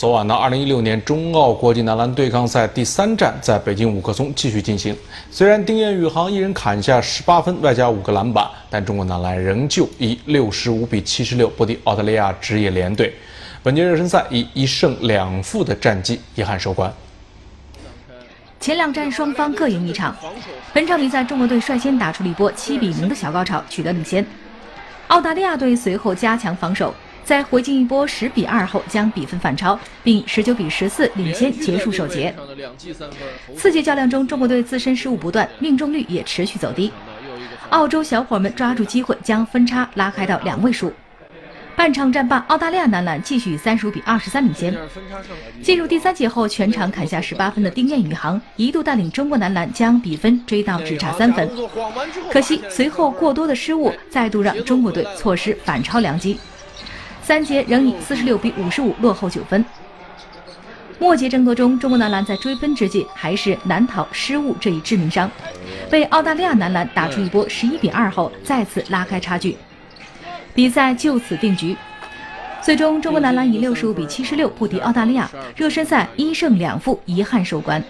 昨晚呢，二零一六年中澳国际男篮对抗赛第三战在北京五棵松继续进行。虽然丁彦雨航一人砍下十八分，外加五个篮板，但中国男篮仍旧以六十五比七十六不敌澳大利亚职业联队。本届热身赛以一胜两负的战绩遗憾收官。前两战双方各赢一场，本场比赛中国队率先打出了一波七比零的小高潮，取得领先。澳大利亚队随后加强防守。在回敬一波十比二后，将比分反超，并以十九比十四领先结束首节。四节较量中，中国队自身失误不断，命中率也持续走低。澳洲小伙们抓住机会，将分差拉开到两位数。半场战罢，澳大利亚男篮继续以三十五比二十三领先。进入第三节后，全场砍下十八分的丁彦雨航一度带领中国男篮将比分追到只差三分，可惜随后过多的失误再度让中国队错失反超良机。三节仍以四十六比五十五落后九分。末节争夺中，中国男篮在追分之际还是难逃失误这一致命伤，被澳大利亚男篮打出一波十一比二后，再次拉开差距，比赛就此定局。最终，中国男篮以六十五比七十六不敌澳大利亚，热身赛一胜两负，遗憾收官。